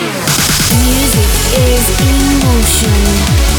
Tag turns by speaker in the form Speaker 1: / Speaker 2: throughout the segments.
Speaker 1: Music is emotion.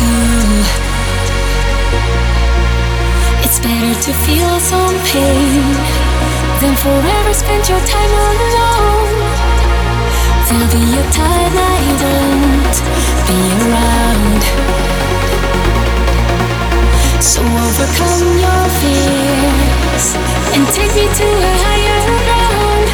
Speaker 1: Go. It's better to feel some pain than forever spend your time alone. There'll be a time I won't be around. So overcome your fears and take me to a higher ground